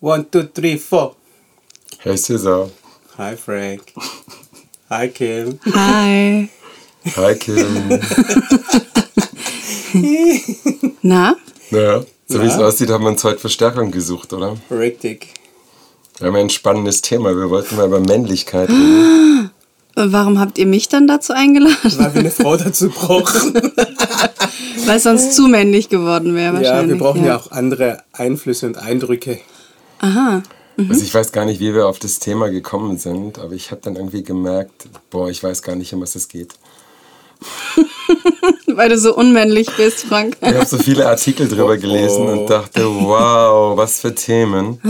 One, two, three, four. Hey Cesar. Hi Frank. Hi Kim. Hi. Hi Kim. Na? naja, so wie es aussieht, haben wir uns heute Verstärkung gesucht, oder? Richtig. Wir haben ein spannendes Thema. Wir wollten mal über Männlichkeit reden. Warum habt ihr mich dann dazu eingeladen? Weil wir eine Frau dazu brauchen. Weil es sonst zu männlich geworden wäre ja, wahrscheinlich. wir brauchen ja. auch andere Einflüsse und Eindrücke. Aha. Also ich weiß gar nicht, wie wir auf das Thema gekommen sind, aber ich habe dann irgendwie gemerkt, boah, ich weiß gar nicht, um was es geht. Weil du so unmännlich bist, Frank. Ich habe so viele Artikel drüber gelesen oh. und dachte, wow, was für Themen.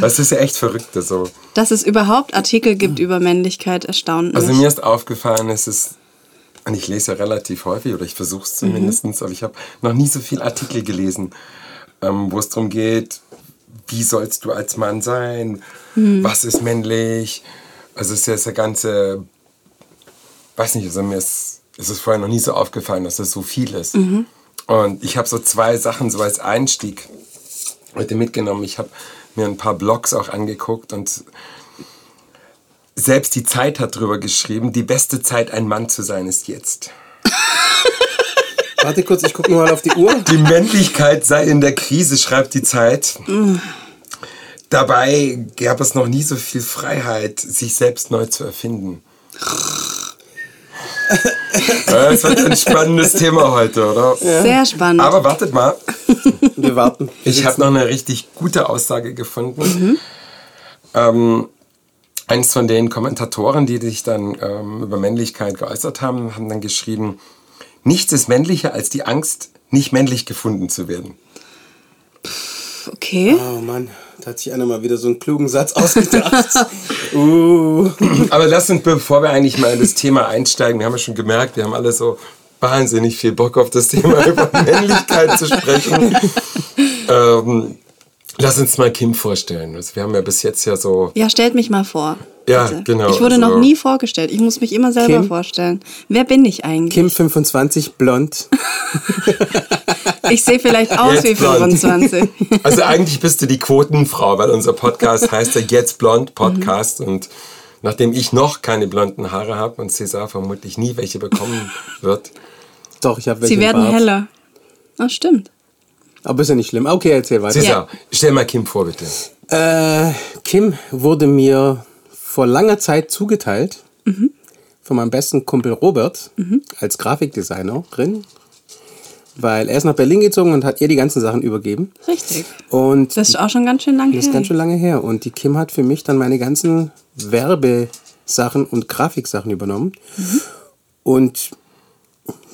Das ist ja echt verrückt so. Dass es überhaupt Artikel gibt über Männlichkeit, erstaunt mich. Also mir ist aufgefallen, es ist, und ich lese ja relativ häufig, oder ich versuche es zumindest, aber ich habe noch nie so viele Artikel gelesen, ähm, wo es darum geht, wie sollst du als Mann sein, was ist männlich. Also es ist ja das ganze, weiß nicht, also mir ist, ist es vorher noch nie so aufgefallen, dass das so viel ist. Und ich habe so zwei Sachen so als Einstieg heute mitgenommen. Ich habe mir ein paar Blogs auch angeguckt und selbst die Zeit hat drüber geschrieben, die beste Zeit, ein Mann zu sein, ist jetzt. Warte kurz, ich gucke mal auf die Uhr. Die Männlichkeit sei in der Krise, schreibt die Zeit. Dabei gab es noch nie so viel Freiheit, sich selbst neu zu erfinden. Das wird ein spannendes Thema heute, oder? Sehr spannend. Aber wartet mal, Wir warten. ich habe noch eine richtig gute Aussage gefunden. Ähm, eins von den Kommentatoren, die sich dann ähm, über Männlichkeit geäußert haben, haben dann geschrieben, nichts ist männlicher als die Angst, nicht männlich gefunden zu werden. okay. Oh Mann, da hat sich einer mal wieder so einen klugen Satz ausgedacht. uh. Aber lass uns, bevor wir eigentlich mal in das Thema einsteigen, wir haben ja schon gemerkt, wir haben alle so wahnsinnig viel Bock auf das Thema über Männlichkeit zu sprechen. ähm, lass uns mal Kim vorstellen. Also wir haben ja bis jetzt ja so Ja, stellt mich mal vor. Ja, bitte. genau, Ich wurde also- noch nie vorgestellt. Ich muss mich immer selber Kim? vorstellen. Wer bin ich eigentlich? Kim 25, blond. Ich sehe vielleicht aus Jetzt wie blond. 25. Also eigentlich bist du die Quotenfrau, weil unser Podcast heißt ja Jetzt Blond Podcast und nachdem ich noch keine blonden Haare habe und Cesar vermutlich nie welche bekommen wird, Doch, ich habe welche Sie werden Bart. heller. Ah, stimmt. Aber ist ja nicht schlimm. Okay, erzähl weiter. Cesar, stell mal Kim vor bitte. Äh, Kim wurde mir vor langer Zeit zugeteilt von meinem besten Kumpel Robert als Grafikdesignerin, weil er ist nach Berlin gezogen und hat ihr die ganzen Sachen übergeben. Richtig. Und Das ist auch schon ganz schön lang das ist her. ganz schön lange her. Und die Kim hat für mich dann meine ganzen Werbesachen und Grafiksachen übernommen. Und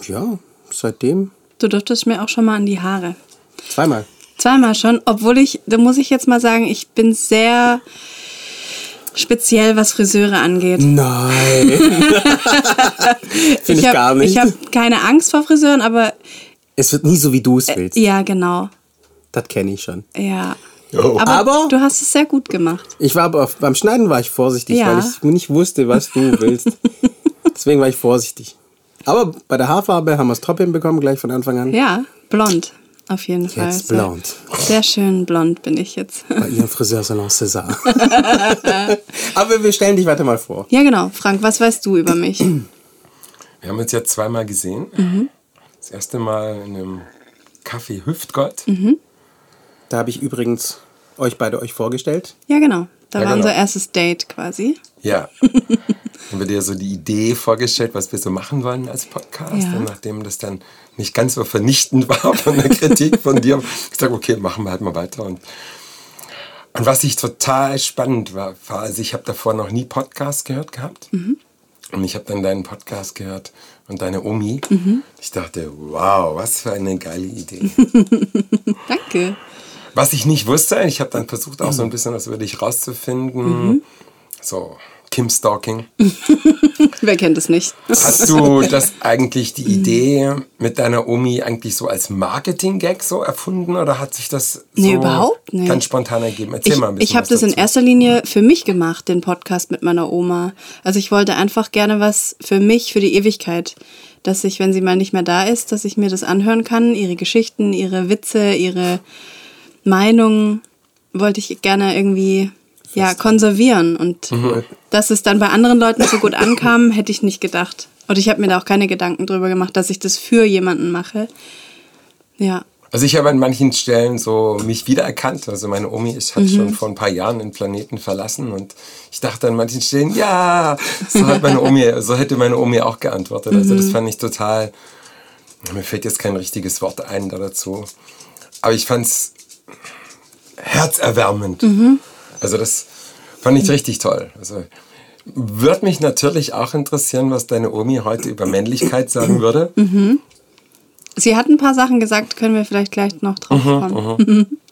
ja, seitdem Du durftest mir auch schon mal an die Haare. Zweimal. Zweimal schon, obwohl ich, da muss ich jetzt mal sagen, ich bin sehr speziell, was Friseure angeht. Nein. Finde ich, hab, gar nicht. Ich habe keine Angst vor Friseuren, aber es wird nie so, wie du es willst. ja, genau. Das kenne ich schon. Ja. Oh. Aber, Aber- du hast es sehr gut gemacht. Ich war aber beim Schneiden war ich vorsichtig, Ja. weil ich nicht wusste, was du willst. Deswegen war ich vorsichtig. Aber bei der Haarfarbe haben wir es top hinbekommen, gleich von Anfang an. Ja, blond. Auf jeden Fall. Jetzt Sehr- blond. Sehr schön blond bin ich jetzt. Bei ihrem Friseursalon César. aber wir stellen dich weiter mal vor. Ja, genau. Frank, was weißt du über mich? Wir haben uns jetzt zweimal gesehen. Das erste Mal in einem Café Hüftgott. Da habe ich übrigens euch beide euch vorgestellt. Ja, genau. Da Ja, war genau. unser erstes Date quasi. Ja. Haben wir dir so die Idee vorgestellt, was wir so machen wollen als Podcast. Ja. Und nachdem das dann nicht ganz so vernichtend war von der Kritik von dir, ich gesagt, okay, machen wir halt mal weiter. Und, und was ich total spannend war, war, also ich habe davor noch nie Podcast gehört gehabt. Und ich habe dann deinen Podcast gehört und deine Omi. Ich dachte, wow, was für eine geile Idee. Danke. Was ich nicht wusste, ich habe dann versucht auch so ein bisschen was über dich rauszufinden. So, Kim Stalking. Wer kennt es nicht? Hast du das eigentlich die Idee mit deiner Omi eigentlich so als Marketing-Gag so erfunden oder hat sich das so Nee, überhaupt nicht. ganz spontan ergeben? Erzähl Ich, mal ein bisschen. ich habe das in dazu. erster Linie für mich gemacht, den Podcast mit meiner Oma. Also ich wollte einfach gerne was für mich, für die Ewigkeit. Dass ich, wenn sie mal nicht mehr da ist, dass ich mir das anhören kann, ihre Geschichten, ihre Witze, ihre Meinungen. wollte ich gerne irgendwie ja, konservieren. Und dass es dann bei anderen Leuten so gut ankam, hätte ich nicht gedacht. Und ich habe mir da auch keine Gedanken drüber gemacht, dass ich das für jemanden mache. Ja. Also ich habe an manchen Stellen so mich wiedererkannt. Also meine Omi ist, hat schon vor ein paar Jahren den Planeten verlassen und ich dachte an manchen Stellen, ja, so hat meine Omi, so hätte meine Omi auch geantwortet. Also das fand ich total, mir fällt jetzt kein richtiges Wort ein da dazu. Aber ich fand es herzerwärmend. Also das fand ich richtig toll. Also würde mich natürlich auch interessieren, was deine Omi heute über Männlichkeit sagen würde. Sie hat ein paar Sachen gesagt, können wir vielleicht gleich noch drauf kommen.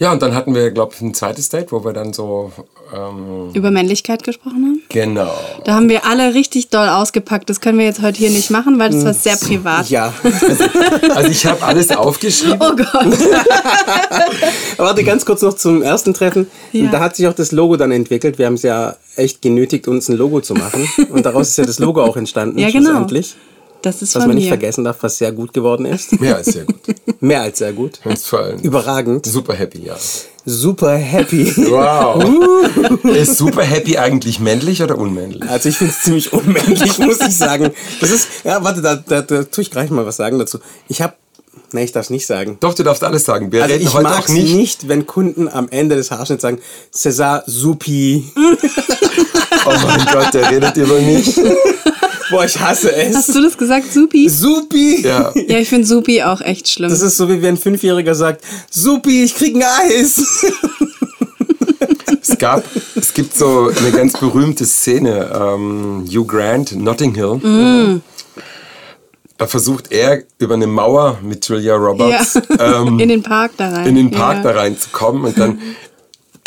Ja, und dann hatten wir, glaube ich, ein zweites Date, wo wir dann so, ähm, Über Männlichkeit gesprochen haben. genau. Da haben wir alle richtig doll ausgepackt. Das können wir jetzt heute hier nicht machen, weil das war sehr privat. Ja. Also ich habe alles aufgeschrieben. Oh Gott. Warte, ganz kurz noch zum ersten Treffen. Ja. Da hat sich auch das Logo dann entwickelt. Wir haben es ja echt genötigt, uns ein Logo zu machen. Und daraus ist ja das Logo auch entstanden, Ja, genau. schlussendlich. Das ist Was von man nicht mir. vergessen darf, was sehr gut geworden ist. Ja, ist sehr gut. Mehr als sehr gut. Vor allem Überragend. super happy, ja. Super happy. Wow. Ist super happy eigentlich männlich oder unmännlich? Also ich finde es ziemlich unmännlich, muss ich sagen. Das ist, ja, warte, da, da, da tue ich gleich mal was sagen dazu. Ich habe, ne, ich darf es nicht sagen. Doch, du darfst alles sagen. Wir Also reden ich heute mag auch es nicht. nicht. wenn Kunden am Ende des Haarschnitts sagen, César Supi. Oh mein Gott, der redet über mich. Boah, ich hasse es. Hast du das gesagt, Supi? Supi. Ja. Ja, ich finde Supi auch echt schlimm. Das ist so, wie wenn ein Fünfjähriger sagt, Supi, ich krieg ein Eis. Es gab, es gibt so eine ganz berühmte Szene, ähm, Hugh Grant, Notting Hill. Mm. Da versucht er über eine Mauer mit Julia Roberts ja. ähm, in den Park da rein. in den Park ja. da reinzukommen und dann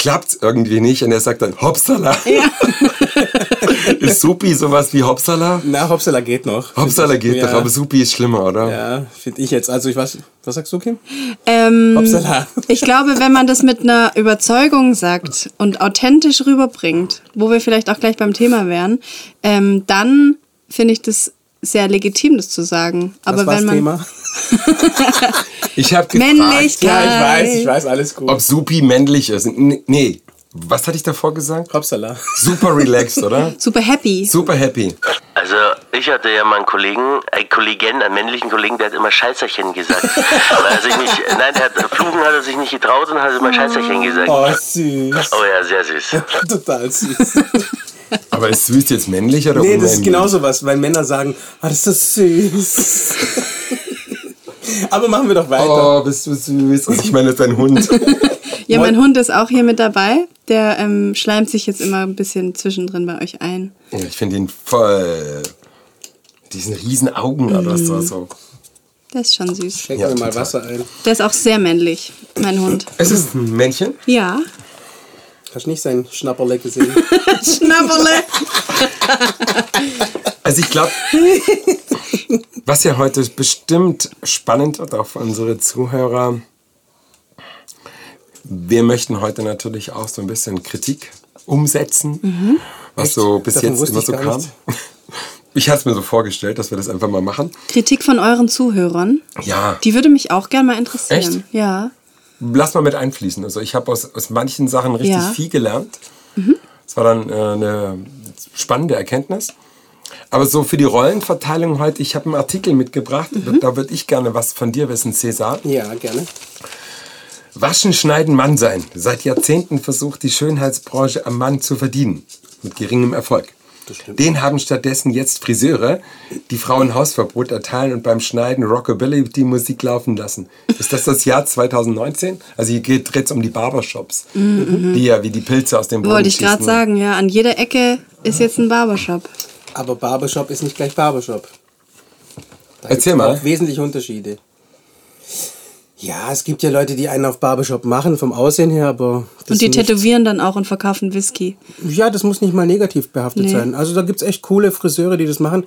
klappt es irgendwie nicht und er sagt dann Hopsala. Ja. Ist Supi sowas wie Hopsala? Na, Hopsala geht noch. Hopsala geht ja. doch, aber Supi ist schlimmer, oder? Ja, finde ich jetzt. Also ich weiß, was sagst du, Kim? Ähm, Hopsala. ich glaube, wenn man das mit einer Überzeugung sagt und authentisch rüberbringt, wo wir vielleicht auch gleich beim Thema wären, ähm, dann finde ich das sehr legitim, das zu sagen. Aber Was war wenn das man Thema? Ich habe gefragt, Männlichkeit. Ja, ich weiß, ich weiß, alles gut. ob Supi männlich ist. Nee, was hatte ich davor gesagt? Hopsala. Super relaxed, oder? super happy. Super happy. Also ich hatte ja mal einen Kollegen, einen Kollegen, einen männlichen Kollegen, der hat immer Scheißerchen gesagt. Weil er sich nicht, nein, er hat, Fluchen hat er sich nicht getraut und hat immer Scheißerchen gesagt. Oh, süß. Oh ja, sehr süß. Total süß. Aber ist süß jetzt männlich oder Nee, unmännlich? das ist genauso was, weil Männer sagen, ah, das ist so süß. Aber machen wir doch weiter. Oh, bist du süß. Und ich meine, dein Hund. Ja, mein Hund ist auch hier mit dabei. Der ähm, schleimt sich jetzt immer ein bisschen zwischendrin bei euch ein. Ja, ich finde ihn voll. mit Diesen riesen Augen oder so. so. Der ist schon süß. Schenken Ja, wir mal total. Wasser ein. Der ist auch sehr männlich, mein Hund. Es ist ein Männchen. Ja. Hast du nicht sein Schnapperle gesehen? Schnapperle. Also ich glaube, was ja heute bestimmt spannend wird auch für unsere Zuhörer, wir möchten heute natürlich auch so ein bisschen Kritik umsetzen, was so bis Davon jetzt immer so kam. nicht. Ich hatte es mir so vorgestellt, dass wir das einfach mal machen. Kritik von euren Zuhörern. Ja, Die würde mich auch gerne mal interessieren. Echt? Ja. lass mal mit einfließen. Also ich habe aus, aus manchen Sachen richtig Ja. viel gelernt. Das war dann äh, eine spannende Erkenntnis. Aber so für die Rollenverteilung heute, ich habe einen Artikel mitgebracht, da würde ich gerne was von dir wissen, Cäsar. Ja, gerne. Waschen, schneiden, Mann sein. Seit Jahrzehnten versucht die Schönheitsbranche am Mann zu verdienen. Mit geringem Erfolg. Den haben stattdessen jetzt Friseure, die Frauen Hausverbot erteilen und beim Schneiden Rockabilly die Musik laufen lassen. Ist das das Jahr 2019? Also hier geht es um die Barbershops, die ja wie die Pilze aus dem Boden Wollte ich gerade sagen, ja. An jeder Ecke ist jetzt ein Barbershop. Aber Barbershop ist nicht gleich Barbershop. Da Erzähl mal. Auch wesentliche Unterschiede. Ja, es gibt ja Leute, die einen auf Barbershop machen, vom Aussehen her, aber. Und die tätowieren dann auch und verkaufen Whisky. Ja, das muss nicht mal negativ behaftet Nee. sein. Also da gibt es echt coole Friseure, die das machen.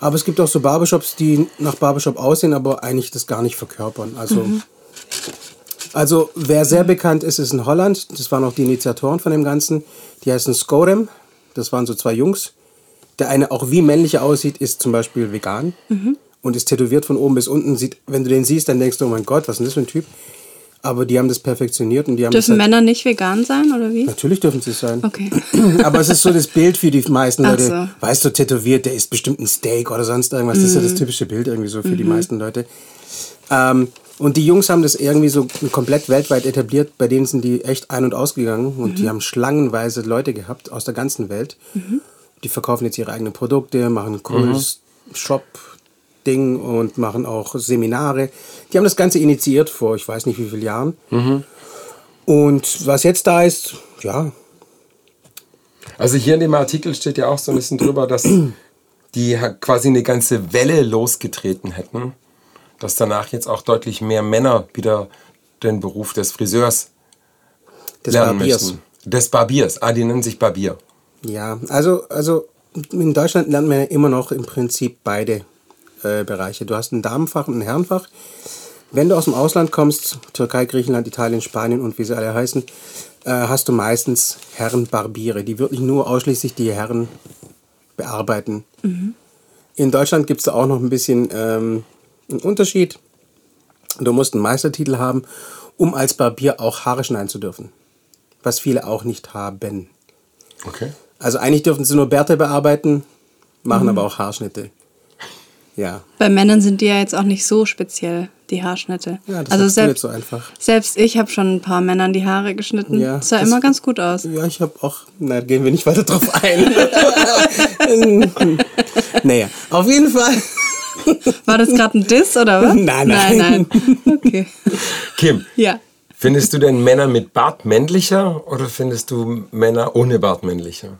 Aber es gibt auch so Barbershops, die nach Barbershop aussehen, aber eigentlich das gar nicht verkörpern. Also, also wer sehr bekannt ist, ist in Holland. Das waren auch die Initiatoren von dem Ganzen. Die heißen Skorem. Das waren so zwei Jungs. Der eine auch wie männlicher aussieht, ist zum Beispiel vegan und ist tätowiert von oben bis unten. Sieht, wenn du den siehst, dann denkst du, oh mein Gott, was ist denn das für ein Typ? Aber die haben das perfektioniert und die haben Dürfen halt, Männer nicht vegan sein oder wie? Natürlich dürfen sie es sein. Okay. Aber es ist so das Bild für die meisten Leute. so. Weißt du, tätowiert, der isst bestimmt ein Steak oder sonst irgendwas. Das ist ja Mhm. das typische Bild irgendwie so für die meisten Leute. Ähm, und die Jungs haben das irgendwie so komplett weltweit etabliert. Bei denen sind die echt ein- und ausgegangen und Mhm. die haben schlangenweise Leute gehabt aus der ganzen Welt. Die verkaufen jetzt ihre eigenen Produkte, machen cooles Shop-Ding und machen auch Seminare. Die haben das Ganze initiiert vor, ich weiß nicht wie vielen Jahren. Und was jetzt da ist, ja, Also hier in dem Artikel steht ja auch so ein bisschen drüber, dass die quasi eine ganze Welle losgetreten hätten, dass danach jetzt auch deutlich mehr Männer wieder den Beruf des Friseurs des lernen Barbiers. möchten. Des Barbiers. Ah, die nennen sich Barbier. Ja, also, also in Deutschland lernt man ja immer noch im Prinzip beide äh, Bereiche. Du hast ein Damenfach und ein Herrenfach. Wenn du aus dem Ausland kommst, Türkei, Griechenland, Italien, Spanien und wie sie alle heißen, äh, hast du meistens Herrenbarbiere, die wirklich nur ausschließlich die Herren bearbeiten. In Deutschland gibt es da auch noch ein bisschen ähm, einen Unterschied. Du musst einen Meistertitel haben, um als Barbier auch Haare schneiden zu dürfen. Was viele auch nicht haben. Okay. Also eigentlich dürfen sie nur Bärte bearbeiten, machen aber auch Haarschnitte. Ja. Bei Männern sind die ja jetzt auch nicht so speziell, die Haarschnitte. Ja, das also selbst, so einfach. selbst ich habe schon ein paar Männern die Haare geschnitten. Ja, das sah das- immer ganz gut aus. Ja, ich habe auch. Na, gehen wir nicht weiter drauf ein. naja, auf jeden Fall. War das gerade ein Diss oder was? Nein, nein. Nein, nein. Okay. Kim, Ja. findest du denn Männer mit Bart männlicher oder findest du Männer ohne Bart männlicher?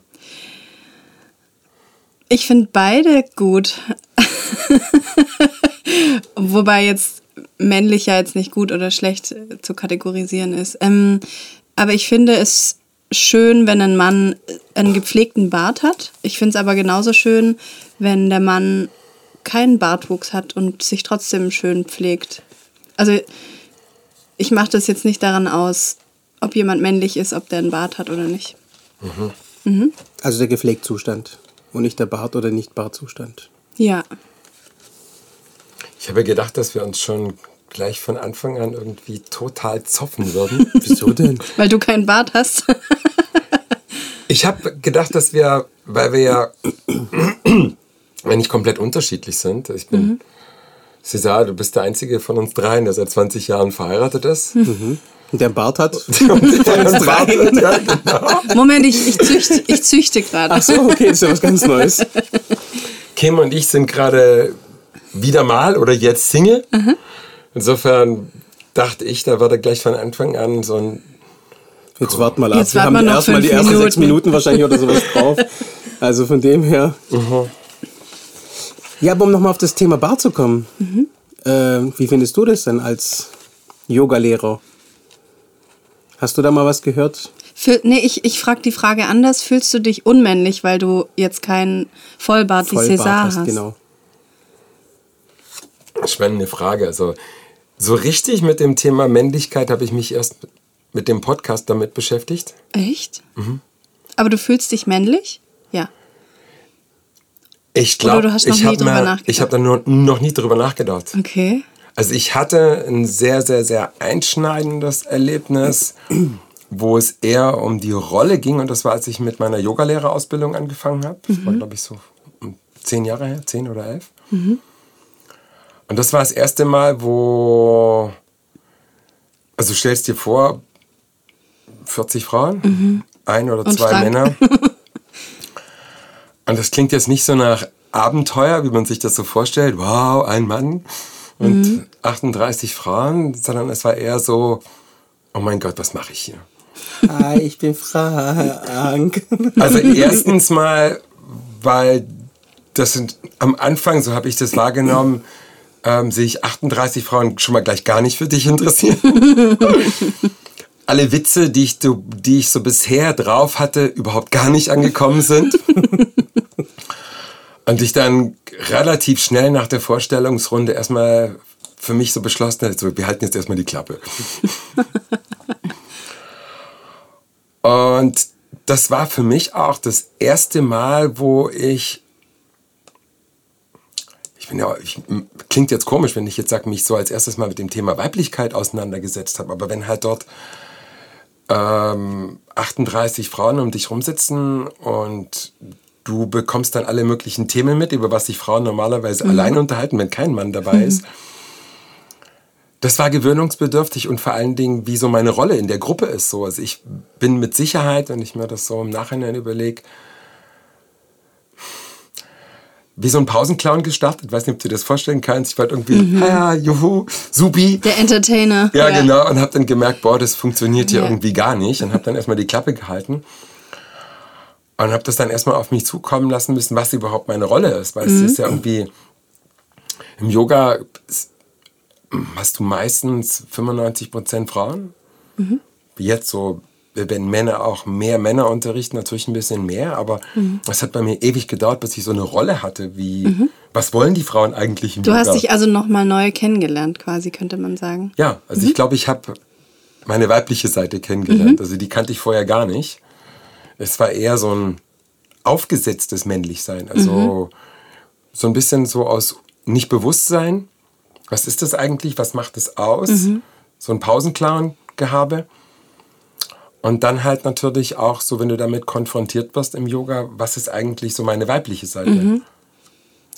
Ich finde beide gut. Wobei jetzt männlich ja jetzt nicht gut oder schlecht äh, zu kategorisieren ist. Ähm, aber ich finde es schön, wenn ein Mann einen gepflegten Bart hat. Ich finde es aber genauso schön, wenn der Mann keinen Bartwuchs hat und sich trotzdem schön pflegt. Also ich mache das jetzt nicht daran aus, ob jemand männlich ist, ob der einen Bart hat oder nicht. Also der Gepflegtzustand und nicht der Bart- oder Nicht-Bartzustand. Ja. Ich habe gedacht, dass wir uns schon gleich von Anfang an irgendwie total zoffen würden. Wieso denn? Weil du keinen Bart hast. Ich habe gedacht, dass wir, weil wir ja wenn nicht komplett unterschiedlich sind. Ich bin César, du bist der einzige von uns dreien, der seit 20 Jahren verheiratet ist. Und der Bart hat. Verheiratet, ja, genau. Moment, ich, ich, züchte, ich züchte gerade. Ach so, okay, das ist ja was ganz Neues. Kim und ich sind gerade wieder mal oder jetzt Single. Insofern dachte ich, da würde gleich von Anfang an so ein Jetzt warten wir mal ab. Jetzt wir haben erstmal die ersten sechs Minuten. Minuten wahrscheinlich oder sowas drauf. Also von dem her. Ja, aber um nochmal auf das Thema Bart zu kommen. Ähm, wie findest du das denn als Yogalehrer? Hast du da mal was gehört? Fühl, nee, ich, ich frage die Frage anders. Fühlst du dich unmännlich, weil du jetzt keinen Vollbart wie César hast, hast? genau. spannende Frage. Also so richtig mit dem Thema Männlichkeit habe ich mich erst mit dem Podcast damit beschäftigt. Echt? Mhm. Aber du fühlst dich männlich? Ja. Ich glaube, du hast noch ich nie habe drüber mir- nachgedacht. ich habe da nur, noch nie drüber nachgedacht. Okay. Also ich hatte ein sehr, sehr, sehr einschneidendes Erlebnis, wo es eher um die Rolle ging. Und das war, als ich mit meiner Yogalehrerausbildung angefangen habe. Das war, glaube ich, so zehn Jahre her, zehn oder elf. Und das war das erste Mal, wo... Also du stellst dir vor, 40 Frauen, ein oder Und zwei Frank. Männer. Und das klingt jetzt nicht so nach Abenteuer, wie man sich das so vorstellt. Wow, ein Mann und 38 Frauen, sondern es war eher so, oh mein Gott, was mache ich hier? Hi, ich bin Frank. Also erstens mal, weil das sind am Anfang, so habe ich das wahrgenommen, ähm, sehe ich 38 Frauen schon mal gleich gar nicht für dich interessieren. Alle Witze, die ich, die ich so bisher drauf hatte, überhaupt gar nicht angekommen sind. Und ich dann relativ schnell nach der Vorstellungsrunde erstmal für mich so beschlossen habe, so, wir halten jetzt erstmal die Klappe. Und das war für mich auch das erste Mal, wo ich, ich bin ja, ich, klingt jetzt komisch, wenn ich jetzt sage, mich so als erstes mal mit dem Thema Weiblichkeit auseinandergesetzt habe, aber wenn halt dort ähm, 38 Frauen um dich rumsitzen und du bekommst dann alle möglichen Themen mit, über was sich Frauen normalerweise mhm. allein unterhalten, wenn kein Mann dabei mhm. ist. Das war gewöhnungsbedürftig und vor allen Dingen, wie so meine Rolle in der Gruppe ist. So. Also ich bin mit Sicherheit, wenn ich mir das so im Nachhinein überlege, wie so ein Pausenclown gestartet. Ich weiß nicht, ob du dir das vorstellen kannst. Ich war irgendwie, mhm. ja, juhu, supi. Der Entertainer. Ja, ja. genau. Und habe dann gemerkt, boah, das funktioniert hier ja. irgendwie gar nicht. Und habe dann erstmal die Klappe gehalten. Und habe das dann erstmal auf mich zukommen lassen müssen, was überhaupt meine Rolle ist. Weil mhm. es ist ja irgendwie, im Yoga hast du meistens 95% Frauen. Mhm. Jetzt so wenn Männer auch mehr Männer unterrichten, natürlich ein bisschen mehr, aber mhm. es hat bei mir ewig gedauert, bis ich so eine Rolle hatte, wie, mhm. was wollen die Frauen eigentlich im Du Yoga? hast dich also nochmal neu kennengelernt, quasi, könnte man sagen. Ja, also mhm. ich glaube, ich habe meine weibliche Seite kennengelernt, mhm. also die kannte ich vorher gar nicht. Es war eher so ein aufgesetztes Männlichsein, also mhm. so ein bisschen so aus Nicht-Bewusstsein, was ist das eigentlich, was macht es aus, mhm. so ein Pausenclown-Gehabe. Und dann halt natürlich auch so, wenn du damit konfrontiert wirst im Yoga, was ist eigentlich so meine weibliche Seite? Mhm.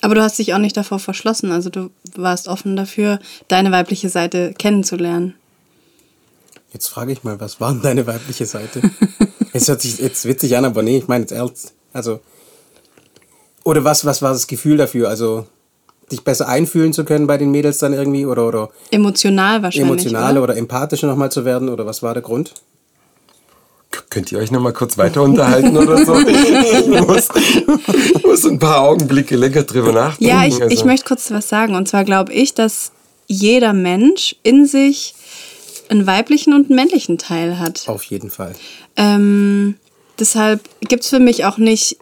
Aber du hast dich auch nicht davor verschlossen, also du warst offen dafür, deine weibliche Seite kennenzulernen. Jetzt frage ich mal, was war denn deine weibliche Seite? Es hört sich jetzt witzig an, aber nee, ich meine jetzt ernst. Also, oder was, was war das Gefühl dafür? Also, dich besser einfühlen zu können bei den Mädels dann irgendwie oder oder emotional wahrscheinlich emotional oder, oder empathischer nochmal zu werden oder was war der Grund? Könnt ihr euch noch mal kurz weiter unterhalten oder so? Ich muss, muss ein paar Augenblicke länger drüber nachdenken. Ja, ich, also. ich möchte kurz was sagen. Und zwar glaube ich, dass jeder Mensch in sich einen weiblichen und einen männlichen Teil hat. Auf jeden Fall. Ähm, deshalb gibt es für mich auch nicht,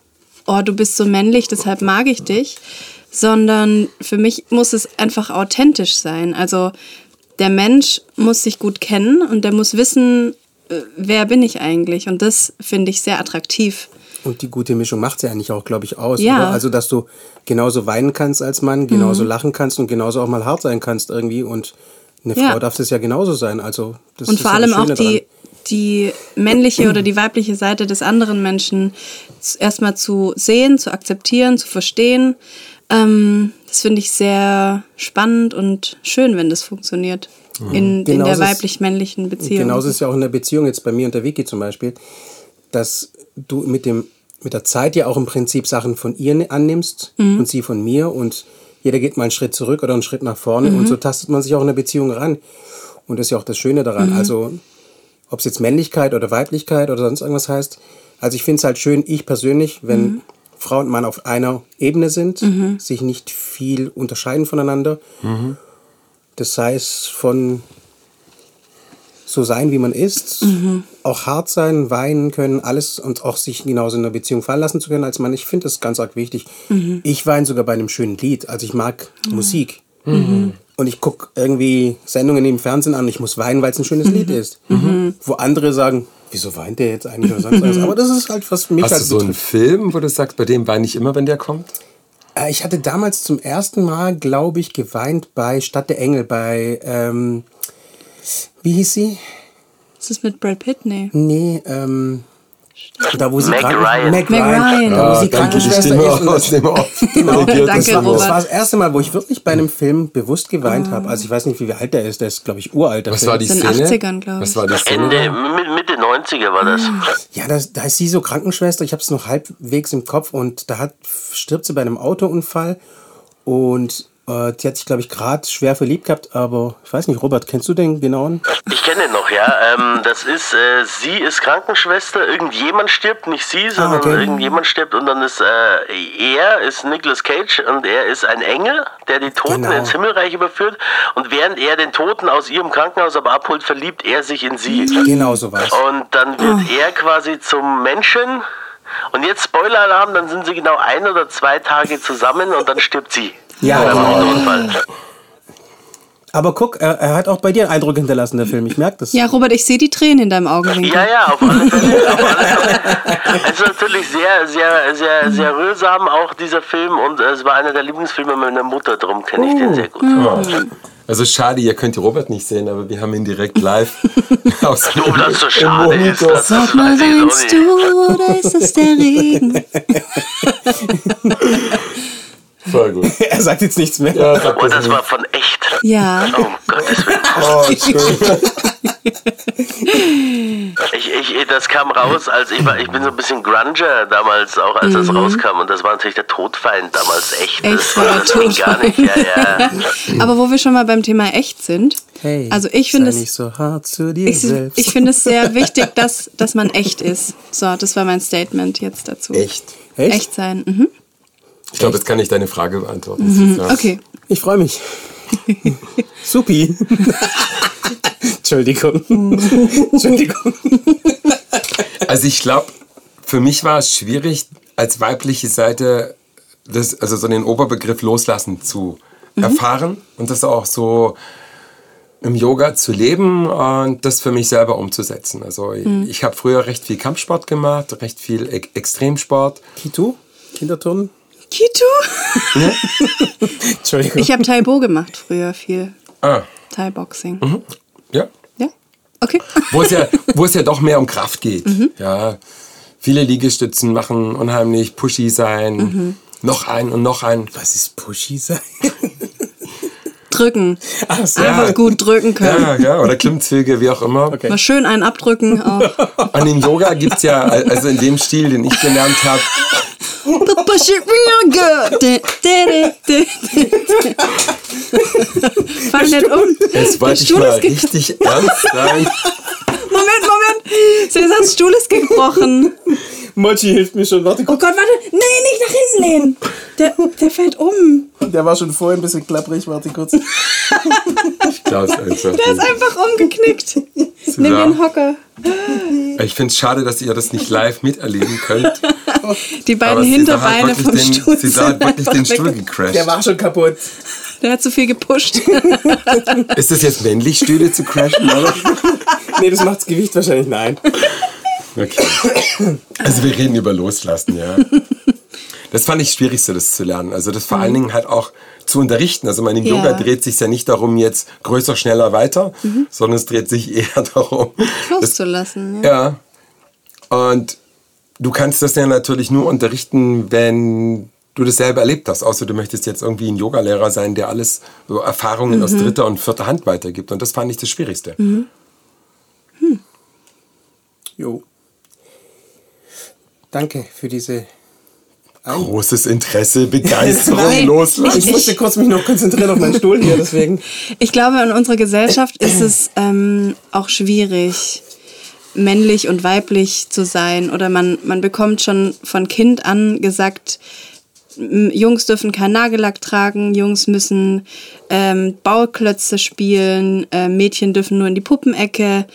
oh, du bist so männlich, deshalb mag ich dich, sondern für mich muss es einfach authentisch sein. Also der Mensch muss sich gut kennen und der muss wissen, äh, wer bin ich eigentlich? Und das finde ich sehr attraktiv. Und die gute Mischung macht es ja eigentlich auch, glaube ich, aus. Ja. Oder? Also, dass du genauso weinen kannst als Mann, genauso mhm. lachen kannst und genauso auch mal hart sein kannst irgendwie. Und eine ja. Frau darf es ja genauso sein. Also, das und vor allem auch die, die männliche oder die weibliche Seite des anderen Menschen erstmal zu sehen, zu akzeptieren, zu verstehen. Ähm, das finde ich sehr spannend und schön, wenn das funktioniert. Mhm. In, in der weiblich-männlichen Beziehung. Genauso ist es ja auch in der Beziehung jetzt bei mir und der Vicky zum Beispiel, dass du mit, dem, mit der Zeit ja auch im Prinzip Sachen von ihr annimmst mhm. und sie von mir und jeder geht mal einen Schritt zurück oder einen Schritt nach vorne mhm. und so tastet man sich auch in der Beziehung ran. Und das ist ja auch das Schöne daran. Mhm. Also, ob es jetzt Männlichkeit oder Weiblichkeit oder sonst irgendwas heißt. Also, ich finde es halt schön, ich persönlich, wenn mhm. Frau und Mann auf einer Ebene sind, mhm. sich nicht viel unterscheiden voneinander mhm. Das heißt, von so sein, wie man ist, mhm. auch hart sein, weinen können, alles und auch sich genauso in einer Beziehung fallen lassen zu können als Mann. Ich finde das ganz arg wichtig. Mhm. Ich weine sogar bei einem schönen Lied. Also ich mag mhm. Musik. Mhm. Und ich gucke irgendwie Sendungen im Fernsehen an. Ich muss weinen, weil es ein schönes Lied mhm. ist. Mhm. Wo andere sagen, wieso weint der jetzt eigentlich oder sonst was? Aber das ist halt was mich Hast halt du so einen Film, wo du sagst, bei dem weine ich immer, wenn der kommt? Äh, ich hatte damals zum ersten Mal, glaube ich, geweint bei Stadt der Engel, bei, ähm, wie hieß sie? Ist das mit Brad Pitt? Nee. Nee, ähm, da wo sie Meg Ryan. Meg Ryan. Da wo sie Krankenschwester ist. Aus dem genau. Danke, das, war, das war das erste Mal, wo ich wirklich bei einem Film bewusst geweint oh. habe. Also ich weiß nicht, wie alt der ist. Der ist, glaube ich, uralt. Was Film. war die Szene? In den 80ern, glaube ich. Was war die Szene? Ende, Mitte 90er war das. Ja, das, da ist sie so Krankenschwester. Ich habe es noch halbwegs im Kopf. Und da hat, stirbt sie bei einem Autounfall. Und äh, die hat sich, glaube ich, gerade schwer verliebt gehabt, aber ich weiß nicht, Robert, kennst du den genauen? Ich kenne den noch, ja. Ähm, das ist, äh, sie ist Krankenschwester, irgendjemand stirbt, nicht sie, sondern ah, okay. irgendjemand stirbt und dann ist äh, er, ist Nicolas Cage und er ist ein Engel, der die Toten genau. ins Himmelreich überführt und während er den Toten aus ihrem Krankenhaus aber abholt, verliebt er sich in sie. Genau so was. Und dann wird oh. er quasi zum Menschen und jetzt Spoiler-Alarm, dann sind sie genau ein oder zwei Tage zusammen und dann stirbt sie. Ja, genau. Aber guck, er, er hat auch bei dir einen Eindruck hinterlassen, der Film. Ich merke das. Ja, Robert, ich sehe die Tränen in deinem Augenwinkel. Ja, ja, auf alle Fälle. Es ist natürlich sehr, sehr, sehr, sehr rührsam auch dieser Film und es war einer der Lieblingsfilme meiner Mutter, darum kenne ich den sehr gut. Also schade, ihr könnt Robert nicht sehen, aber wir haben ihn direkt live aus Du, das so schade ist. Das, Sag mal, weinst du oder ist es der Regen? Voll gut. Er sagt jetzt nichts mehr. Ja, sag Und das das war von echt. Ja. Oh, um Gottes Willen. Oh, schön. Ich, ich, das kam raus, als ich war, ich bin so ein bisschen Grunger damals, auch als das rauskam. Und das war natürlich der Todfeind damals echt. Mhm. Echt das war der ging gar nicht. Ja, ja. Aber wo wir schon mal beim Thema echt sind, Hey, also ich finde es nicht so hart zu dir Ich, selbst. ich finde es sehr wichtig, dass, dass man echt ist. So, das war mein Statement jetzt dazu. Echt. Echt? Echt sein. Mhm. Ich glaube, jetzt kann ich deine Frage beantworten. Ja. Okay. Ich freue mich. Supi. Entschuldigung. Entschuldigung. Also ich glaube, für mich war es schwierig, als weibliche Seite das, also so den Oberbegriff loslassen zu erfahren und das auch so im Yoga zu leben und das für mich selber umzusetzen. Also ich habe früher recht viel Kampfsport gemacht, recht viel e Extremsport. Kitu? Kinderturnen? Kitu? Entschuldigung. Ich habe Taibo gemacht früher viel. Ah, Thai-Boxing. ja. Ja? Okay. Wo es, ja, wo es ja doch mehr um Kraft geht. Ja, viele Liegestützen machen unheimlich pushy sein. Noch ein und noch ein. Was ist Pushy sein? Drücken. Ach so. Einfach gut drücken können. Ja, ja, oder Klimmzüge, wie auch immer. Okay. Mal schön einen abdrücken. Auch. Und im Yoga gibt es ja, also in dem Stil, den ich gelernt habe, Push it real good. Fall nicht um. jetzt wollte ich Stuhl mal ist ge- richtig ernst sein. Moment, Moment. Cäsars Stuhl ist gebrochen. Mochi hilft mir schon. Warte, Oh. Gott, warte. Nee, nicht nach hinten lehnen. Der, der fällt um. Der war schon vorhin ein bisschen klapprig. Warte kurz. Ich glaube es einfach. Der ist einfach umgeknickt. Nimm einen Hocker. Ich finde es schade, dass ihr das nicht live miterleben könnt. Die beiden Aber Hinterbeine hat vom den, Stuhl sie sind hat wirklich den Stuhl weg. gecrashed. Der war schon kaputt. Der hat zu viel gepusht. Ist das jetzt männlich, Stühle zu crashen? Oder? Nee, das macht das Gewicht wahrscheinlich. Nein. Okay. Also wir reden über Loslassen, ja. Das fand ich das Schwierigste, das zu lernen. Also das vor allen Dingen halt auch zu unterrichten. Also mein Mhm. Ja. Yoga dreht sich ja nicht darum, jetzt größer, schneller, weiter, Mhm. sondern es dreht sich eher darum, das, Loszulassen. Ja. ja. Und du kannst das ja natürlich nur unterrichten, wenn du das selber erlebt hast. Außer du möchtest jetzt irgendwie ein Yogalehrer sein, der alles so Erfahrungen aus Mhm. dritter und vierter Hand weitergibt. Und das fand ich das Schwierigste. Jo. Danke für diese. Großes Interesse, Begeisterung, Nein, Loslassen. Ich musste kurz mich noch konzentrieren auf meinen Stuhl hier, deswegen. Ich glaube, in unserer Gesellschaft ist es ähm, auch schwierig, männlich und weiblich zu sein. Oder man, man bekommt schon von Kind an gesagt, Jungs dürfen keinen Nagellack tragen, Jungs müssen ähm, Bauklötze spielen, äh, Mädchen dürfen nur in die Puppenecke.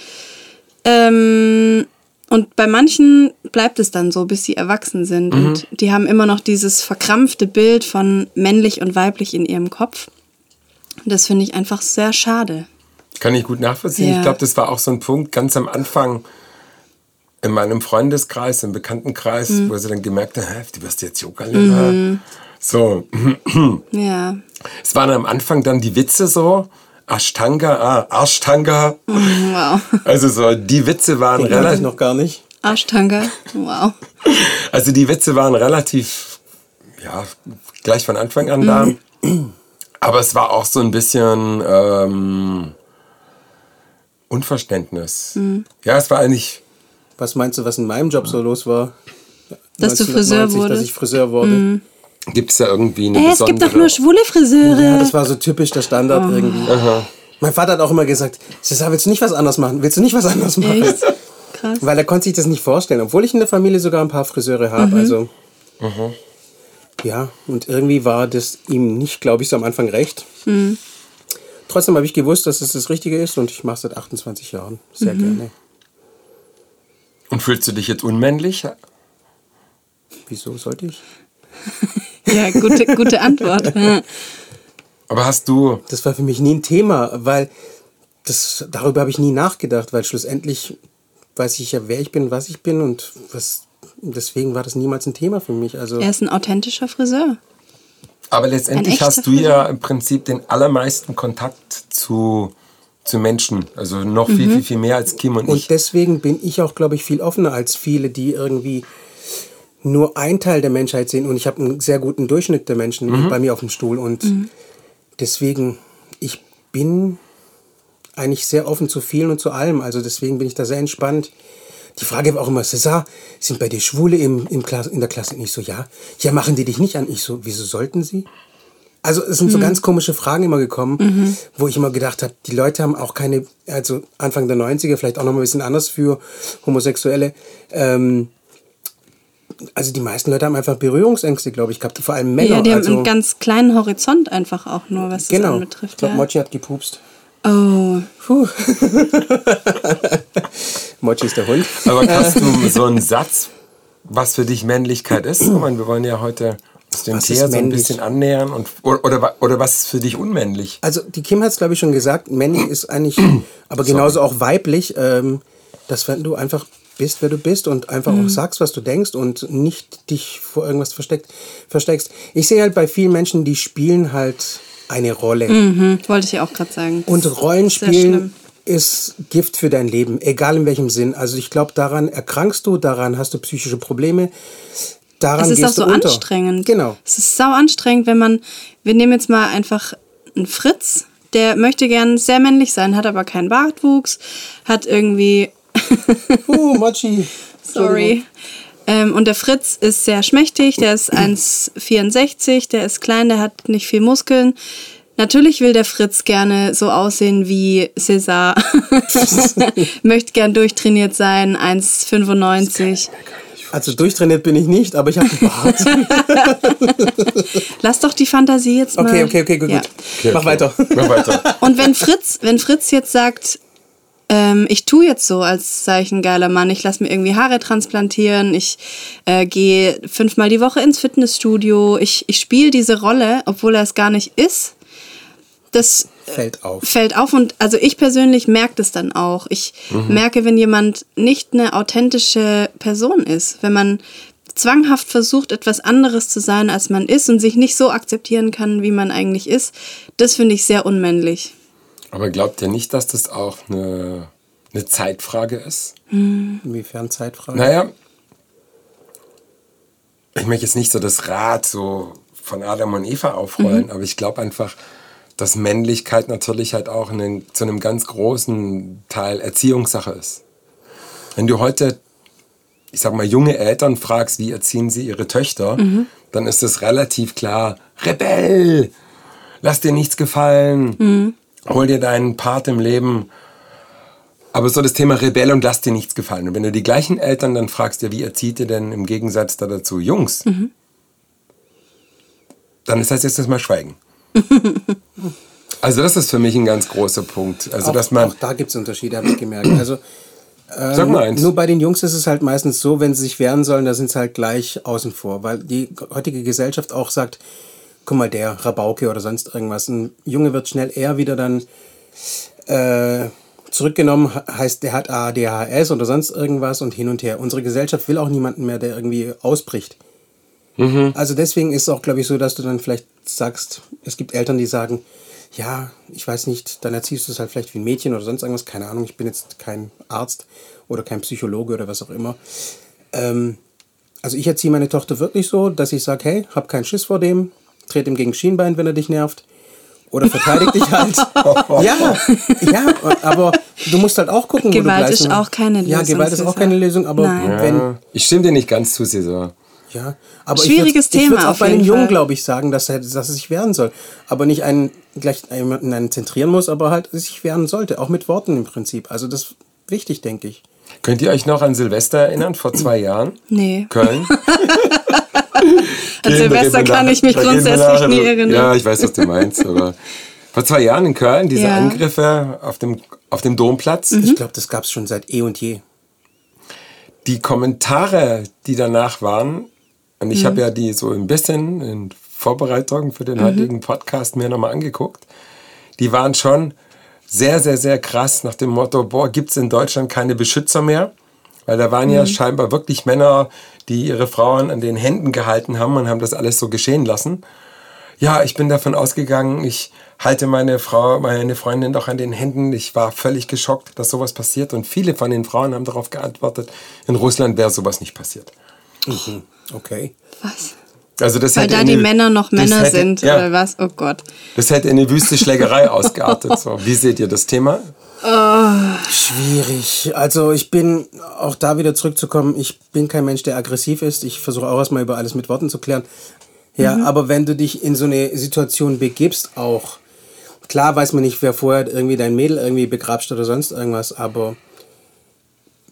Ähm, und bei manchen bleibt es dann so, bis sie erwachsen sind. Und die haben immer noch dieses verkrampfte Bild von männlich und weiblich in ihrem Kopf. Und das finde ich einfach sehr schade. Kann ich gut nachvollziehen. Ja. Ich glaube, das war auch so ein Punkt ganz am Anfang in meinem Freundeskreis, im Bekanntenkreis, Mhm. wo sie dann gemerkt haben, "Hä, du wirst jetzt Yogalehrer. So, Ja. es waren am Anfang dann die Witze so, Ashtanga, ah, Ashtanga. Wow. Also so, die Witze waren Den kannte ich relativ, noch gar nicht. Arschtanga. Wow. also die Witze waren relativ, ja, gleich von Anfang an da. Aber es war auch so ein bisschen ähm, Unverständnis. Mhm. Ja, es war eigentlich Was meinst du, was in meinem Job so los war? Dass du Friseur 1990, Dass wurdest? ich Friseur wurde. Gibt es da irgendwie eine Ey, es gibt doch nur schwule Friseure. Ja, das war so typisch der Standard Oh. irgendwie. Mein Vater hat auch immer gesagt, Cesar, willst du nicht was anderes machen? Willst du nicht was anderes machen? Echt? Krass. Weil er konnte sich das nicht vorstellen, obwohl ich in der Familie sogar ein paar Friseure habe. Also ja, und irgendwie war das ihm nicht, glaube ich, so am Anfang recht. Trotzdem habe ich gewusst, dass es das Richtige ist und ich mache es seit 28 Jahren sehr gerne. Und fühlst du dich jetzt unmännlich? Wieso sollte ich? Ja, gute, gute Antwort. Aber hast du. Das war für mich nie ein Thema, weil das, darüber habe ich nie nachgedacht, weil schlussendlich weiß ich ja, wer ich bin, was ich bin und was. Deswegen war das niemals ein Thema für mich. Also Er ist ein authentischer Friseur. Aber letztendlich hast du ja im Prinzip den allermeisten Kontakt zu, zu Menschen. Also noch viel, Mhm. viel, viel mehr als Kim und, Und ich. deswegen bin ich auch, glaube ich, viel offener als viele, die irgendwie nur ein Teil der Menschheit sehen. Und ich habe einen sehr guten Durchschnitt der Menschen bei mir auf dem Stuhl. Und deswegen, ich bin eigentlich sehr offen zu vielen und zu allem. Also deswegen bin ich da sehr entspannt. Die Frage war auch immer, César, sind bei dir Schwule im, im Kla in der Klasse? Und ich so, ja. Ja, machen die dich nicht an? Ich so, wieso sollten sie? Also es sind so ganz komische Fragen immer gekommen, wo ich immer gedacht habe, die Leute haben auch keine, also Anfang der 90er, vielleicht auch noch mal ein bisschen anders für Homosexuelle. Ähm, also die meisten Leute haben einfach Berührungsängste, glaube ich, gehabt, vor allem Männer. Ja, die haben also, einen ganz kleinen Horizont einfach auch nur, was das genau. Ich glaube, Ja. Mochi hat gepupst. Oh, Puh. Mochi ist der Hund. Aber hast du so einen Satz, was für dich Männlichkeit ist? Ich meine, wir wollen ja heute uns dem Thea ist so ein bisschen annähern. Und, oder, oder, oder was ist für dich unmännlich? Also die Kim hat es, glaube ich, schon gesagt, männlich ist eigentlich, aber genauso auch weiblich, ähm, dass wenn du einfach bist, wer du bist und einfach auch sagst, was du denkst und nicht dich vor irgendwas versteckt, versteckst. Ich sehe halt bei vielen Menschen, die spielen halt eine Rolle. mhm, wollte ich ja auch gerade sagen. Und Sehr schlimm. Rollenspielen ist Gift für dein Leben, egal in welchem Sinn. Also ich glaube, daran erkrankst du, daran hast du psychische Probleme. Daran Es ist auch so unter. anstrengend. Genau. Es ist sau anstrengend, wenn man, wir nehmen jetzt mal einfach einen Fritz, der möchte gern sehr männlich sein, hat aber keinen Bartwuchs, hat irgendwie, Uh, Mochi. sorry. Ähm, und der Fritz ist sehr schmächtig, der ist 1,64, der ist klein, der hat nicht viel Muskeln. Natürlich will der Fritz gerne so aussehen wie César. Möchte gern durchtrainiert sein, 1,95. Also durchtrainiert bin ich nicht, aber ich habe Bart. Lass doch die Fantasie jetzt mal. Okay, okay, okay, gut, Ja. gut. Mach weiter. Mach weiter. Und wenn Fritz, wenn Fritz jetzt sagt, ähm, ich tue jetzt so, als sei ich ein geiler Mann, ich lasse mir irgendwie Haare transplantieren, ich äh, gehe fünfmal die Woche ins Fitnessstudio, ich, ich spiele diese Rolle, obwohl er es gar nicht ist, das Fällt auf. fällt auf und also ich persönlich merke das dann auch. Ich merke, wenn jemand nicht eine authentische Person ist, wenn man zwanghaft versucht, etwas anderes zu sein, als man ist und sich nicht so akzeptieren kann, wie man eigentlich ist, das finde ich sehr unmännlich. Aber glaubt ihr nicht, dass das auch eine, eine Zeitfrage ist? Inwiefern Zeitfrage? Naja, ich möchte jetzt nicht so das Rad so von Adam und Eva aufrollen, aber ich glaube einfach, dass Männlichkeit natürlich halt auch einen, zu einem ganz großen Teil Erziehungssache ist. Wenn du heute, ich sag mal, junge Eltern fragst, wie erziehen sie ihre Töchter, dann ist es relativ klar, Rebell, lass dir nichts gefallen, hol dir deinen Part im Leben. Aber so das Thema Rebell und lass dir nichts gefallen. Und wenn du die gleichen Eltern dann fragst, ja, wie erzieht ihr denn im Gegensatz da dazu Jungs? Dann ist das jetzt erstmal Schweigen. also das ist für mich ein ganz großer Punkt. Also auch, dass man, auch da gibt es Unterschiede, habe ich gemerkt. Also sag mal eins. nur bei den Jungs ist es halt meistens so, wenn sie sich wehren sollen, da sind sie halt gleich außen vor, weil die heutige Gesellschaft auch sagt, guck mal, der Rabauke oder sonst irgendwas. Ein Junge wird schnell eher wieder dann äh, zurückgenommen, heißt, der hat ADHS oder sonst irgendwas und hin und her. Unsere Gesellschaft will auch niemanden mehr, der irgendwie ausbricht. Also deswegen ist es auch, glaube ich, so, dass du dann vielleicht sagst, es gibt Eltern, die sagen, ja, ich weiß nicht, dann erziehst du es halt vielleicht wie ein Mädchen oder sonst irgendwas, keine Ahnung, ich bin jetzt kein Arzt oder kein Psychologe oder was auch immer. Ähm, also ich erziehe meine Tochter wirklich so, dass ich sage, hey, hab keinen Schiss vor dem, trete ihm gegen Schienbein, wenn er dich nervt. Oder verteidig dich halt. ja, ja, aber du musst halt auch gucken, wo du Gewalt bleibst. ist auch keine Ja, Lösung, Gewalt ist auch keine Lösung, aber Nein. wenn, ja, ich stimme dir nicht ganz zu, Cesar. ja, aber Schwieriges ich würd's- ich Thema würd's auch auf bei einem Jungen, glaube ich, sagen, dass er, dass er sich wehren soll. Aber nicht einen gleich jemanden einen zentrieren muss, aber halt sich wehren sollte. Auch mit Worten im Prinzip. Also das ist wichtig, denke ich. Könnt ihr euch noch an Silvester erinnern, vor zwei Jahren? Nee. Köln? An Silvester kann ich mich grundsätzlich nachher nie erinnern. Ja, ich weiß, was du meinst. Aber vor zwei Jahren in Köln, diese Ja. Angriffe auf dem, auf dem Domplatz, Mhm. Ich glaube, das gab es schon seit eh und je. die Kommentare, die danach waren, und Mhm. ich habe ja die so ein bisschen in Vorbereitung für den heutigen Podcast mir nochmal angeguckt. Die waren schon sehr, sehr, sehr krass nach dem Motto, boah, gibt es in Deutschland keine Beschützer mehr? Weil da waren ja scheinbar wirklich Männer, die ihre Frauen an den Händen gehalten haben und haben das alles so geschehen lassen. Ja, ich bin davon ausgegangen, ich halte meine Frau, meine Freundin doch an den Händen. Ich war völlig geschockt, dass sowas passiert. Und viele von den Frauen haben darauf geantwortet, in Russland wäre sowas nicht passiert. Mhm. Okay. Was? Also das Weil da die eine- Männer noch Männer hätte- sind ja, oder was? Oh Gott. Das hätte in eine wüste Schlägerei ausgeartet. So, wie seht ihr das Thema? Schwierig. Also ich bin, auch da wieder zurückzukommen, ich bin kein Mensch, der aggressiv ist. Ich versuche auch erstmal über alles mit Worten zu klären. Ja, aber wenn du dich in so eine Situation begibst, auch, klar weiß man nicht, wer vorher irgendwie dein Mädel irgendwie begrapscht oder sonst irgendwas, aber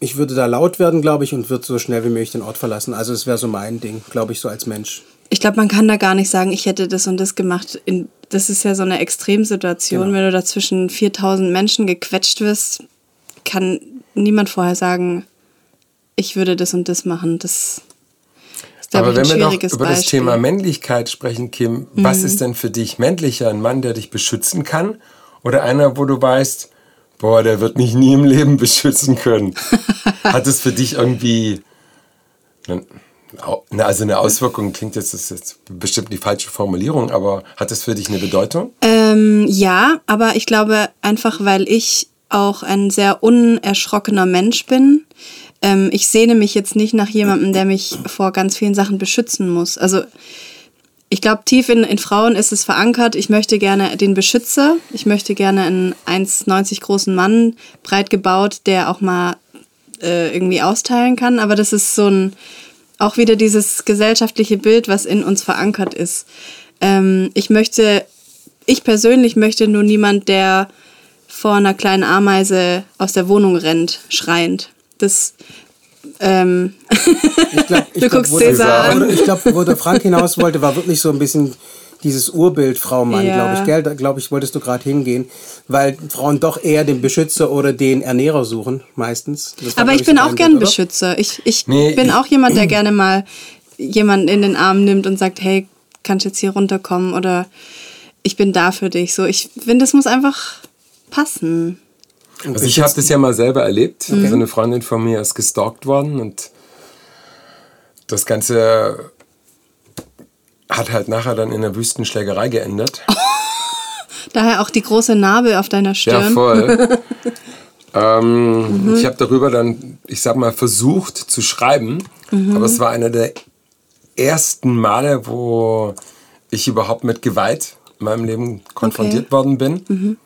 ich würde da laut werden, glaube ich, und würde so schnell wie möglich den Ort verlassen. Also es wäre so mein Ding, glaube ich, so als Mensch. Ich glaube, man kann da gar nicht sagen, ich hätte das und das gemacht. In, das ist ja so eine Extremsituation. Genau. Wenn du da zwischen 4000 Menschen gequetscht wirst, kann niemand vorher sagen, ich würde das und das machen. Das ist, glaube Aber ich, ein wenn wir noch über das Beispiel. Mhm. Thema Männlichkeit sprechen, Kim, was ist denn für dich männlicher? Ein Mann, der dich beschützen kann? Oder einer, wo du weißt, boah, der wird mich nie im Leben beschützen können? Hat es für dich irgendwie, also eine Auswirkung, klingt jetzt, das ist jetzt bestimmt die falsche Formulierung, aber hat es für dich eine Bedeutung? Ähm, ja, aber ich glaube einfach, weil ich auch ein sehr unerschrockener Mensch bin. Ähm, ich sehne mich jetzt nicht nach jemandem, der mich vor ganz vielen Sachen beschützen muss. Also ich glaube, tief in, in Frauen ist es verankert. Ich möchte gerne den Beschützer. Ich möchte gerne einen 1,90 großen Mann, breit gebaut, der auch mal äh, irgendwie austeilen kann. Aber das ist so ein, auch wieder dieses gesellschaftliche Bild, was in uns verankert ist. Ähm, ich möchte, ich persönlich möchte nur niemand, der vor einer kleinen Ameise aus der Wohnung rennt, schreiend. Das, ähm, Ich glaub, ich Du glaub, guckst Cäsar an. Ich glaube, wo der Frank hinaus wollte, war wirklich so ein bisschen dieses Urbild Frau-Mann, Ja. glaube ich. Gell? Da glaube ich, wolltest du gerade hingehen, weil Frauen doch eher den Beschützer oder den Ernährer suchen, meistens. War, aber glaub ich bin so auch gern Bild? Beschützer. Ich, ich Nee, bin ich- auch jemand, der gerne mal jemanden in den Arm nimmt und sagt, hey, kannst du jetzt hier runterkommen oder ich bin da für dich. So, ich finde, das muss einfach passen. Also ich habe das ja mal selber erlebt. So eine Freundin von mir ist gestalkt worden und das Ganze hat halt nachher dann in einer Wüstenschlägerei geendet. Daher auch die große Narbe auf deiner Ja, Stirn. voll. ähm, Ich habe darüber dann, ich sag mal, versucht zu schreiben, aber es war einer der ersten Male, wo ich überhaupt mit Gewalt in meinem Leben konfrontiert worden bin.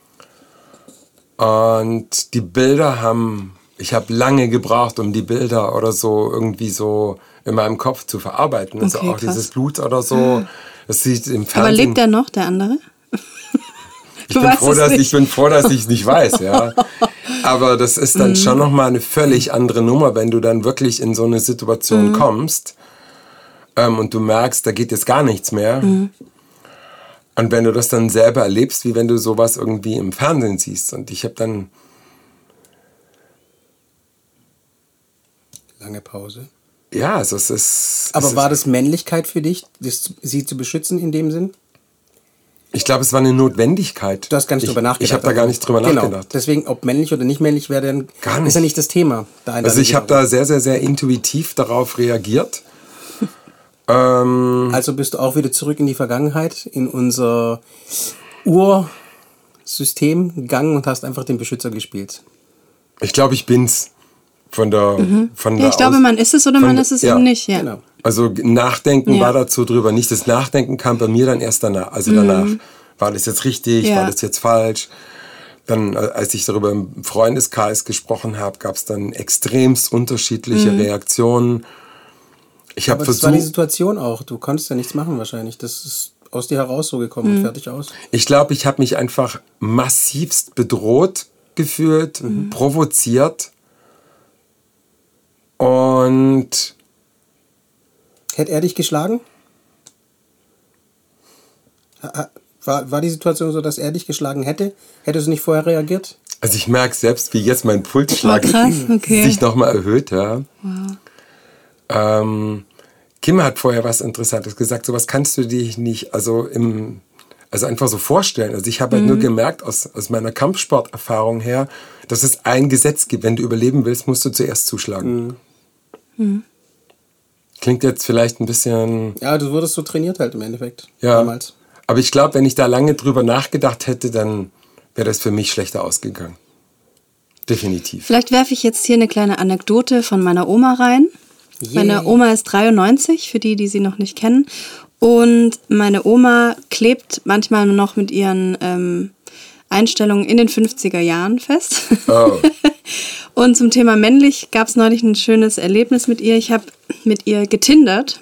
Und die Bilder haben, ich habe lange gebraucht, um die Bilder oder so irgendwie so in meinem Kopf zu verarbeiten. Also Okay, auch krass. dieses Blut oder so. Das sieht im Fernsehen. Aber lebt er noch, der andere? Ich bin, froh, dass, nicht. ich bin froh, dass ich es nicht weiß, ja. Aber das ist dann schon nochmal eine völlig andere Nummer, wenn du dann wirklich in so eine Situation kommst ähm, und du merkst, da geht jetzt gar nichts mehr. Und wenn du das dann selber erlebst, wie wenn du sowas irgendwie im Fernsehen siehst. Und ich habe dann, Lange Pause. Ja, also es ist. Aber es war ist, das Männlichkeit für dich, das, sie zu beschützen in dem Sinn? Ich glaube, es war eine Notwendigkeit. Du hast gar nicht ich, drüber nachgedacht. Ich habe da gar nicht drüber genau. nachgedacht. Deswegen, ob männlich oder nicht männlich wäre, dann Gar ist ja nicht. nicht das Thema. Da Also ich habe da sehr, sehr, sehr intuitiv darauf reagiert. ähm, Also bist du auch wieder zurück in die Vergangenheit, in unser Ursystem gegangen und hast einfach den Beschützer gespielt. Ich glaube, ich bin's. Von der, von Ja, der ich glaube, man ist es oder von man ist es ja. eben nicht. Ja. Genau. Also Nachdenken Ja. war dazu drüber nicht. Das Nachdenken kam bei mir dann erst danach. Also danach. War das jetzt richtig? Mhm. Ja. War das jetzt falsch? Dann, äh, als ich darüber im Freundeskreis gesprochen habe, gab es dann extremst unterschiedliche Mhm. Reaktionen. Ich habe Aber das war die versucht, Situation auch. Du konntest ja nichts machen wahrscheinlich. Das ist aus dir heraus so gekommen und fertig aus. ich glaube, ich habe mich einfach massivst bedroht gefühlt, Mhm. provoziert. Und Hätte er dich geschlagen? War, war die Situation so, dass er dich geschlagen hätte? Hättest du nicht vorher reagiert? Also ich merke selbst, wie jetzt mein Pulsschlag Oh, krass, okay. sich nochmal erhöht. Ja. Ähm, Kim hat vorher was Interessantes gesagt. Sowas kannst du dich nicht, also im, also einfach so vorstellen. Also ich habe halt nur gemerkt aus, aus meiner Kampfsporterfahrung her, dass es ein Gesetz gibt. Wenn du überleben willst, musst du zuerst zuschlagen. Klingt jetzt vielleicht ein bisschen, Ja, du wurdest so trainiert halt im Endeffekt. ja. Damals. Aber ich glaube, wenn ich da lange drüber nachgedacht hätte, dann wäre das für mich schlechter ausgegangen. Definitiv. Vielleicht werfe ich jetzt hier eine kleine Anekdote von meiner Oma rein. Meine Oma ist 93, für die, die sie noch nicht kennen. Und meine Oma klebt manchmal noch mit ihren ähm, Einstellungen in den 50er Jahren fest. Oh. Und zum Thema männlich gab es neulich ein schönes Erlebnis mit ihr. Ich habe mit ihr getindert.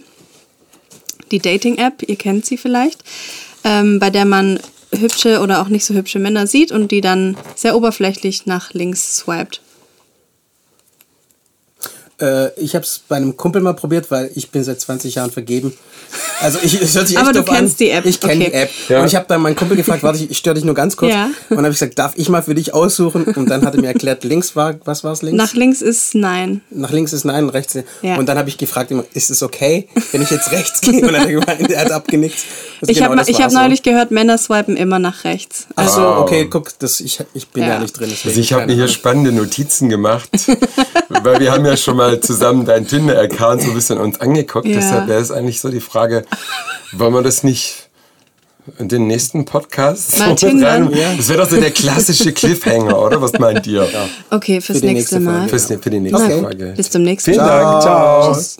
Die Dating-App, ihr kennt sie vielleicht, ähm, bei der man hübsche oder auch nicht so hübsche Männer sieht und die dann sehr oberflächlich nach links swiped. Äh, ich habe es bei einem Kumpel mal probiert, weil ich bin seit 20 Jahren vergeben. Also ich, es hört sich echt Aber du kennst an. die App, Ich kenne okay. die App. Ja. Und ich habe dann meinen Kumpel gefragt, warte, ich, ich störe dich nur ganz kurz. Ja. Und dann habe ich gesagt, darf ich mal für dich aussuchen? Und dann hat er mir erklärt, links war, was war es links? Nach links ist nein. Nach links ist nein, rechts ist Ja. Und dann habe ich gefragt, ist es okay, wenn ich jetzt rechts gehe? Und dann hat er gemeint, er hat abgenickt. Also Ich genau, habe ich hab so. neulich gehört, Männer swipen immer nach rechts. Ach so, Wow. okay, guck, das, ich, ich bin ja, nicht drin. Also ich habe mir hier spannende Notizen gemacht, weil wir haben ja schon mal zusammen dein Tinder-Account so ein bisschen uns angeguckt. Ja. Deshalb wäre es eigentlich so die Frage, wollen wir das nicht in den nächsten Podcast Mal so mit rein? Das wäre doch so der klassische Cliffhanger, oder? Was meint ihr? Okay, fürs Für nächste nächste Mal. Fürs, für die nächste Okay. Folge. Bis zum nächsten Vielen Mal. Dank. Ciao. Tschüss.